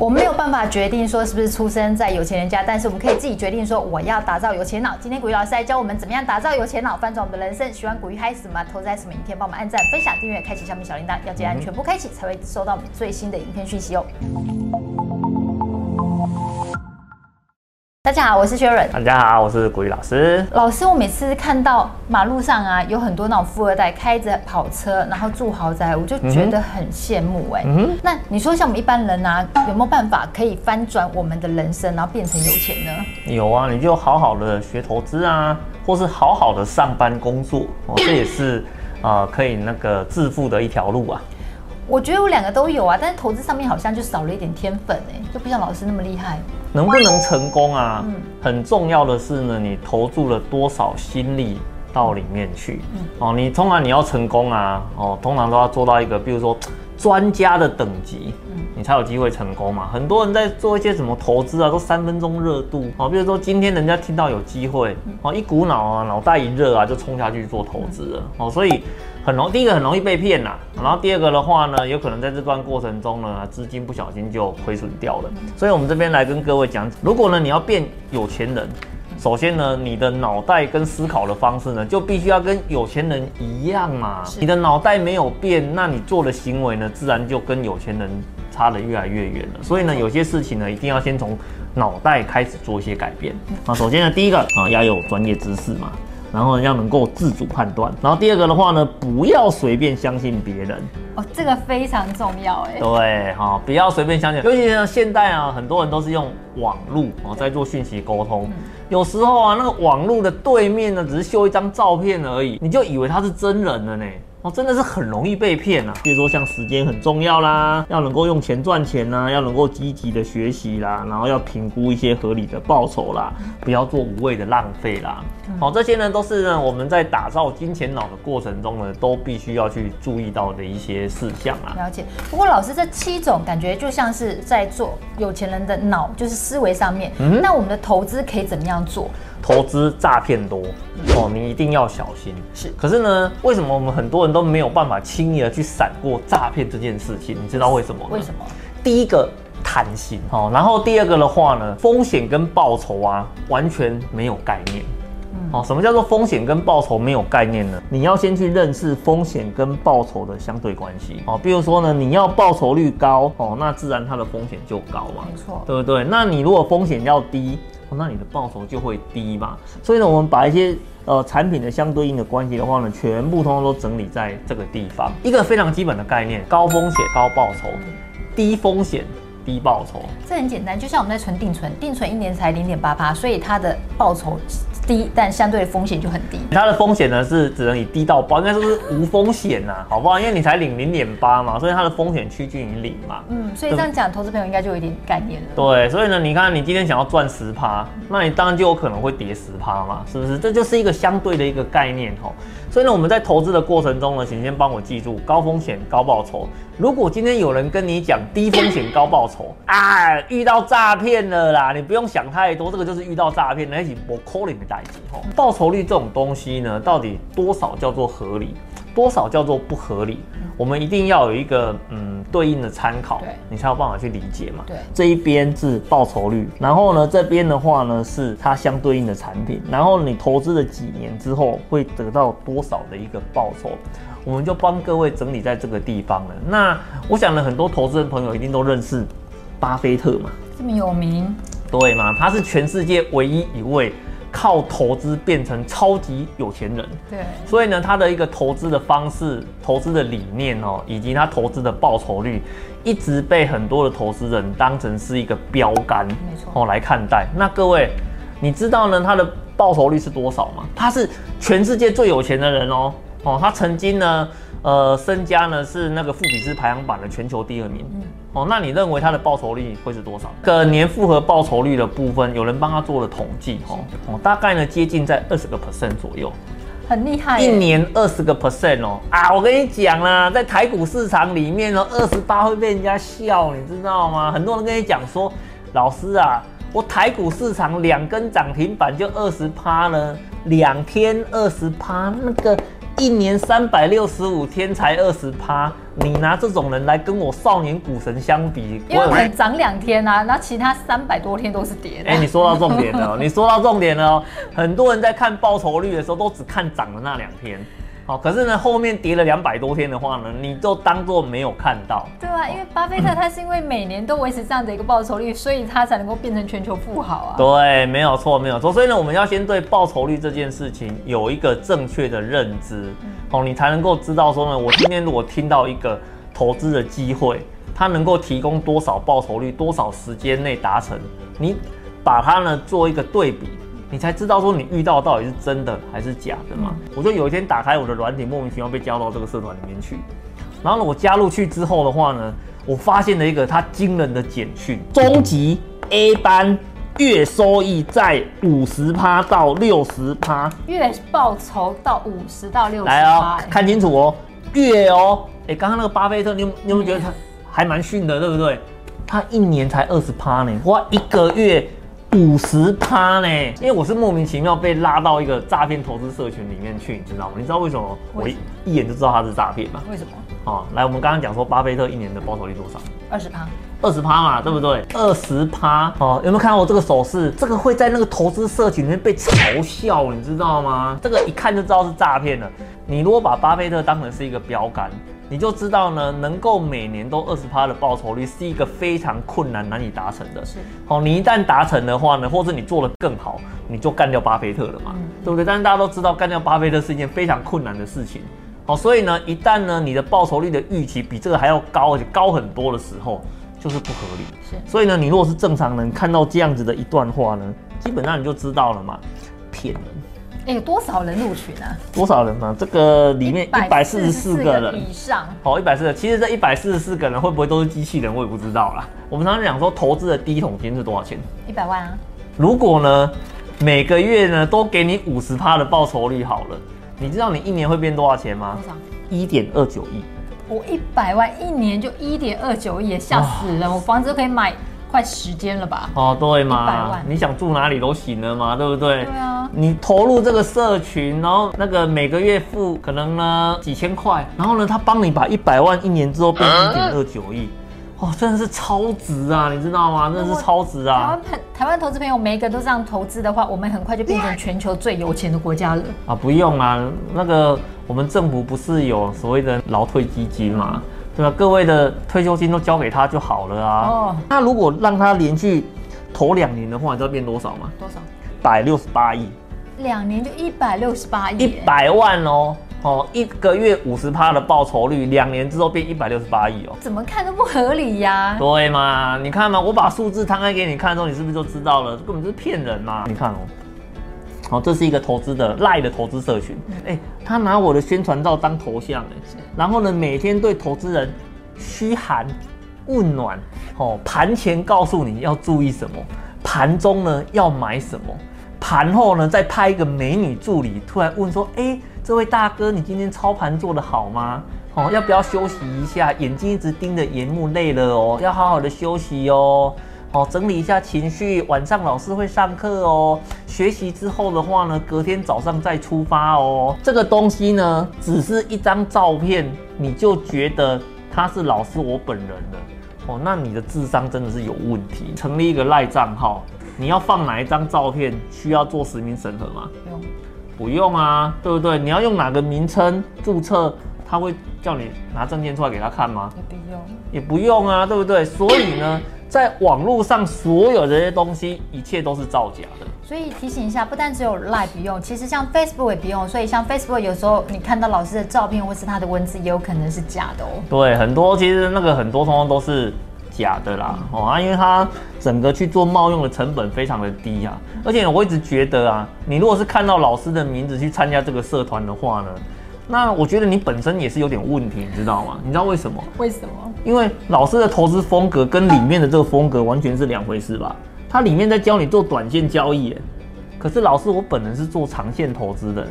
我们没有办法决定说是不是出生在有钱人家，但是我们可以自己决定说我要打造有钱脑。今天古玉老师来教我们怎么样打造有钱脑，翻转我们的人生。喜欢古玉嗨什么？投资什么？影片帮我们按赞、分享、订阅、开启下面小铃铛，要记得全部开启才会收到我们最新的影片讯息哦。大家好，我是 Sharon。大家好，我是古雨老师。老师，我每次看到马路上啊，有很多那种富二代开着跑车，然后住豪宅，我就觉得很羡慕哎、欸。嗯。那你说像我们一般人啊，有没有办法可以翻转我们的人生，然后变成有钱呢？有啊，你就好好的学投资啊，或是好好的上班工作哦，这也是啊、呃、可以那个致富的一条路啊。我觉得我两个都有啊，但是投资上面好像就少了一点天分哎，就不像老师那么厉害。能不能成功啊？嗯，很重要的是呢，你投注了多少心力到里面去。嗯，哦，你通常你要成功啊，哦，通常都要做到一个，比如说专家的等级，嗯，你才有机会成功嘛。很多人在做一些什么投资啊，都三分钟热度哦，比如说今天人家听到有机会，哦，一股脑啊，脑袋一热啊，就冲下去做投资了。哦，所以。很容，第一个很容易被骗呐，然后第二个的话呢，有可能在这段过程中呢，资金不小心就亏损掉了。所以，我们这边来跟各位讲，如果呢你要变有钱人，首先呢，你的脑袋跟思考的方式呢，就必须要跟有钱人一样嘛。你的脑袋没有变，那你做的行为呢，自然就跟有钱人差得越来越远了。所以呢，有些事情呢，一定要先从脑袋开始做一些改变。啊，首先呢，第一个啊，要有专业知识嘛。然后要能够自主判断，然后第二个的话呢，不要随便相信别人。哦，这个非常重要哎。对哈，不要随便相信，尤其像现代啊，很多人都是用网络哦在做讯息沟通，有时候啊，那个网络的对面呢，只是秀一张照片而已，你就以为他是真人了呢。哦，真的是很容易被骗啊！比如说像时间很重要啦，要能够用钱赚钱呐，要能够积极的学习啦，然后要评估一些合理的报酬啦，不要做无谓的浪费啦。好，这些呢都是呢我们在打造金钱脑的过程中呢，都必须要去注意到的一些事项啊。了解。不过老师这七种感觉就像是在做有钱人的脑，就是思维上面。嗯。那我们的投资可以怎么样做？投资诈骗多哦，你一定要小心。是，可是呢，为什么我们很多人都没有办法轻易的去闪过诈骗这件事情？你知道为什么？为什么？第一个贪心哦，然后第二个的话呢，风险跟报酬啊完全没有概念。哦，什么叫做风险跟报酬没有概念呢？你要先去认识风险跟报酬的相对关系哦。比如说呢，你要报酬率高哦，那自然它的风险就高嘛，没错，对不对？那你如果风险要低。那你的报酬就会低嘛，所以呢，我们把一些呃产品的相对应的关系的话呢，全部通通都整理在这个地方。一个非常基本的概念：高风险高报酬，低风险低报酬。这很简单，就像我们在存定存，定存一年才零点八八，所以它的报酬低，但相对的风险就很低。它的风险呢是只能以低到包，应该说是无风险呐、啊，好不好？因为你才领零点八嘛，所以它的风险趋近于零嘛。嗯，所以这样讲，投资朋友应该就有一点概念了。对，所以呢，你看你今天想要赚十趴，那你当然就有可能会跌十趴嘛，是不是？这就是一个相对的一个概念吼。所以呢，我们在投资的过程中呢，请先帮我记住高风险高报酬。如果今天有人跟你讲低风险高报酬，啊，遇到诈骗了啦，你不用想太多，这个就是遇到诈骗，那是不可能的代志吼。报酬率这种东西呢，到底多少叫做合理，多少叫做不合理？我们一定要有一个嗯对应的参考，你才有办法去理解嘛。对，这一边是报酬率，然后呢这边的话呢是它相对应的产品，然后你投资了几年之后会得到多少的一个报酬，我们就帮各位整理在这个地方了。那我想呢，很多投资人朋友一定都认识巴菲特嘛，这么有名，对吗？他是全世界唯一一位。靠投资变成超级有钱人，对，所以呢，他的一个投资的方式、投资的理念哦，以及他投资的报酬率，一直被很多的投资人当成是一个标杆，没错哦来看待。那各位，你知道呢，他的报酬率是多少吗？他是全世界最有钱的人哦，哦，他曾经呢。呃，身家呢是那个富比斯排行榜的全球第二名。嗯，哦，那你认为它的报酬率会是多少？个年复合报酬率的部分，有人帮他做了统计，哦，哦，大概呢接近在二十个 percent 左右，很厉害。一年二十个 percent 哦，啊，我跟你讲啦，在台股市场里面呢，二十八会被人家笑，你知道吗？很多人跟你讲说，老师啊，我台股市场两根涨停板就二十趴了，两天二十趴，那个。一年三百六十五天才二十趴，你拿这种人来跟我少年股神相比，因为我们涨两天啊，然后其他三百多天都是跌的。哎、欸，你说到重点了，你说到重点了，很多人在看报酬率的时候，都只看涨的那两天。好，可是呢，后面跌了两百多天的话呢，你就当做没有看到。对啊，因为巴菲特他是因为每年都维持这样的一个报酬率，所以他才能够变成全球富豪啊。对，没有错，没有错。所以呢，我们要先对报酬率这件事情有一个正确的认知，哦，你才能够知道说呢，我今天如果听到一个投资的机会，它能够提供多少报酬率，多少时间内达成，你把它呢做一个对比。你才知道说你遇到到底是真的还是假的嘛？我就有一天打开我的软体，莫名其妙被加到这个社团里面去。然后呢，我加入去之后的话呢，我发现了一个他惊人的简讯：终极 A 班月收益在五十趴到六十趴，月报酬到五十到六十。来哦，看清楚哦，月哦。哎，刚刚那个巴菲特，你有你有没有觉得他还蛮逊的，对不对？他一年才二十趴呢，哇，一个月。五十趴呢？因为我是莫名其妙被拉到一个诈骗投资社群里面去，你知道吗？你知道为什么？我一一眼就知道他是诈骗吗？为什么？哦，来，我们刚刚讲说巴菲特一年的报酬率多少？二十趴。二十趴嘛，对不对？二十趴哦，有没有看到我这个手势？这个会在那个投资社群里面被嘲笑，你知道吗？这个一看就知道是诈骗了。你如果把巴菲特当成是一个标杆。你就知道呢，能够每年都二十趴的报酬率是一个非常困难、难以达成的。是，好，你一旦达成的话呢，或者你做得更好，你就干掉巴菲特了嘛，嗯、对不对？但是大家都知道，干掉巴菲特是一件非常困难的事情。好，所以呢，一旦呢，你的报酬率的预期比这个还要高，而且高很多的时候，就是不合理。是，所以呢，你如果是正常人，看到这样子的一段话呢，基本上你就知道了嘛，骗人。哎，有多少人入群呢？多少人呢？这个里面一百四十四个人以上。好，一百四十。其实这一百四十四个人会不会都是机器人？我也不知道啦。我们常常讲说，投资的第一桶金是多少钱？一百万啊。如果呢，每个月呢都给你五十趴的报酬率好了，你知道你一年会变多少钱吗？多少？一点二九亿。我一百万一年就一点二九亿，吓死人！我房子都可以买。快时间了吧？哦，对嘛，你想住哪里都行了嘛，对不对？对啊，你投入这个社群，然后那个每个月付可能呢几千块，然后呢他帮你把一百万一年之后变成一点二九亿，哦，真的是超值啊，你知道吗？真的是超值啊！台湾台湾投资朋友每一个都这样投资的话，我们很快就变成全球最有钱的国家了啊！不用啊，那个我们政府不是有所谓的劳退基金吗？对吧？各位的退休金都交给他就好了啊。哦。那如果让他连续投两年的话，你知道变多少吗？多少？百六十八亿。两年就一百六十八亿。一百万哦哦，一个月五十趴的报酬率，两年之后变一百六十八亿哦。怎么看都不合理呀。对嘛？你看嘛，我把数字摊开给你看的时候，你是不是就知道了？根本就是骗人嘛！你看哦。好，这是一个投资的赖的投资社群，哎、欸，他拿我的宣传照当头像，哎，然后呢，每天对投资人嘘寒问暖，哦，盘前告诉你要注意什么，盘中呢要买什么，盘后呢再派一个美女助理突然问说，哎、欸，这位大哥，你今天操盘做得好吗？哦，要不要休息一下？眼睛一直盯着荧幕累了哦，要好好的休息哦。哦，整理一下情绪，晚上老师会上课哦。学习之后的话呢，隔天早上再出发哦。这个东西呢，只是一张照片，你就觉得他是老师我本人了哦？那你的智商真的是有问题。成立一个赖账号，你要放哪一张照片？需要做实名审核吗？不用，不用啊，对不对？你要用哪个名称注册？他会叫你拿证件出来给他看吗？也不用，也不用啊，对不对？所以呢？在网络上，所有这些东西，一切都是造假的。所以提醒一下，不但只有 Line 不用，其实像 Facebook 也不用。所以像 Facebook 有时候你看到老师的照片或是他的文字，也有可能是假的哦。对，很多其实那个很多通通都是假的啦。哦啊，因为他整个去做冒用的成本非常的低啊。而且我一直觉得啊，你如果是看到老师的名字去参加这个社团的话呢，那我觉得你本身也是有点问题，你知道吗？你知道为什么？为什么？因为老师的投资风格跟里面的这个风格完全是两回事吧？他里面在教你做短线交易，可是老师我本人是做长线投资的嘞。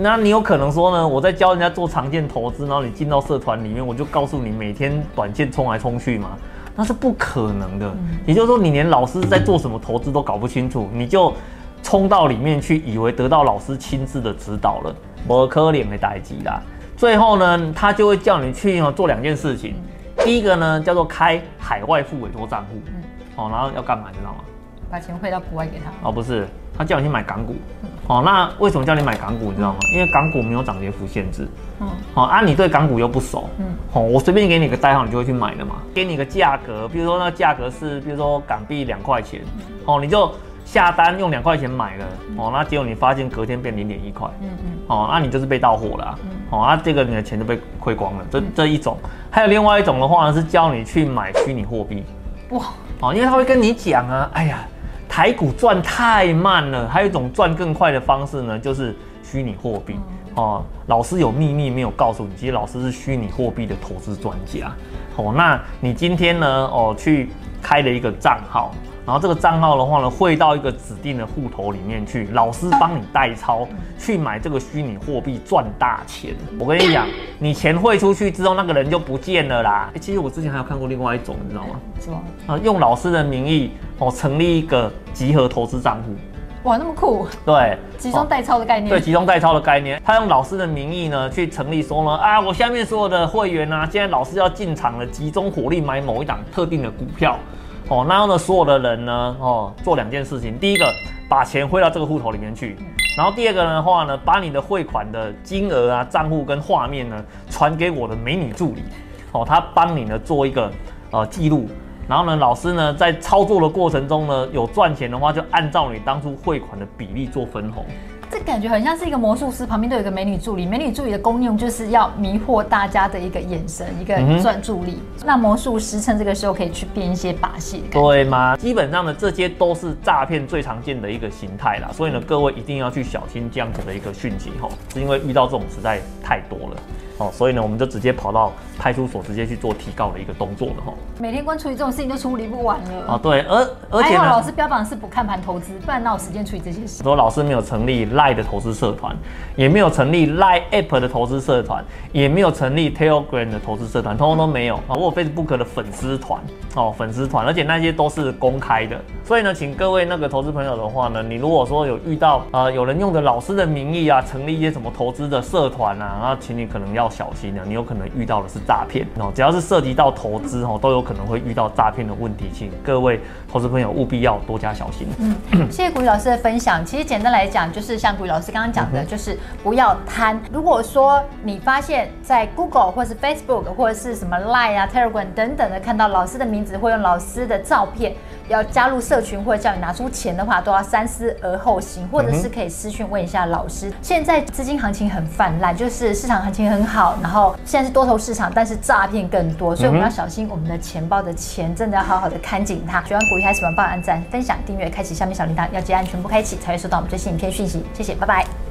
那你有可能说呢？我在教人家做长线投资，然后你进到社团里面，我就告诉你每天短线冲来冲去嘛？那是不可能的。也就是说，你连老师在做什么投资都搞不清楚，你就。冲到里面去，以为得到老师亲自的指导了，不可怜的代志啦。最后呢，他就会叫你去做两件事情。第一个呢，叫做开海外付委托账户，哦，然后要干嘛，你知道吗？把钱汇到国外给他。哦，不是，他叫你去买港股。哦，那为什么叫你买港股？你知道吗？因为港股没有涨跌幅限制。嗯。好，啊，你对港股又不熟。嗯。好，我随便给你个代号，你就会去买了嘛。给你个价格，比如说那价格是，比如说港币两块钱。哦，你就。下单用两块钱买了，哦，那结果你发现隔天变零点一块，嗯嗯，哦，那你就是被盗货了，嗯，哦，那这个你的钱就被亏光了。这这一种，还有另外一种的话呢，是教你去买虚拟货币，哇，哦，因为他会跟你讲啊，哎呀，台股赚太慢了，还有一种赚更快的方式呢，就是虚拟货币，哦，老师有秘密没有告诉你，其实老师是虚拟货币的投资专家，哦，那你今天呢，哦，去开了一个账号。然后这个账号的话呢，汇到一个指定的户头里面去，老师帮你代操去买这个虚拟货币赚大钱。我跟你讲，你钱汇出去之后，那个人就不见了啦。其实我之前还有看过另外一种，你知道吗？什么？啊，用老师的名义哦，成立一个集合投资账户。哇，那么酷！对，集中代操的概念。对，集中代操的概念。他用老师的名义呢，去成立说呢，啊，我下面所有的会员啊，现在老师要进场了，集中火力买某一档特定的股票。哦，然后呢，所有的人呢，哦，做两件事情。第一个，把钱汇到这个户头里面去。然后第二个的话呢，把你的汇款的金额啊、账户跟画面呢，传给我的美女助理。哦，他帮你呢做一个呃记录。然后呢，老师呢在操作的过程中呢，有赚钱的话，就按照你当初汇款的比例做分红。这感觉很像是一个魔术师，旁边都有一个美女助理。美女助理的功用就是要迷惑大家的一个眼神，一个专注力。嗯、那魔术师趁这个时候可以去变一些把戏，对吗？基本上呢，这些都是诈骗最常见的一个形态啦。所以呢，各位一定要去小心这样子的一个讯息吼，是因为遇到这种实在太多了。哦，所以呢，我们就直接跑到派出所，直接去做提告的一个动作了哈。每天光处理这种事情就处理不完了。哦，对，而而且呢，老师标榜是不看盘投资，不然哪有时间处理这些事？说老师没有成立 Line 的投资社团，也没有成立 Line App 的投资社团，也没有成立 Telegram 的投资社团，通通都没有啊。我有 Facebook 的粉丝团哦，粉丝团，而且那些都是公开的。所以呢，请各位那个投资朋友的话呢，你如果说有遇到呃有人用着老师的名义啊，成立一些什么投资的社团啊，那请你可能要。小心啊，你有可能遇到的是诈骗哦。只要是涉及到投资哦，都有可能会遇到诈骗的问题，请各位投资朋友务必要多加小心。嗯，谢谢古雨老师的分享。其实简单来讲，就是像古雨老师刚刚讲的，就是不要贪。如果说你发现，在 Google 或是 Facebook 或者是什么 Line 啊、Telegram 等等的，看到老师的名字或用老师的照片，要加入社群或者叫你拿出钱的话，都要三思而后行，或者是可以私讯问一下老师。现在资金行情很泛滥，就是市场行情很好。好，然后现在是多头市场，但是诈骗更多，所以我们要小心我们的钱包的钱，真的要好好的看紧它。喜欢股鱼嗨什么？帮我按赞、分享、订阅、开启下面小铃铛，要记得按全部开启，才会收到我们最新影片讯息。谢谢，拜拜。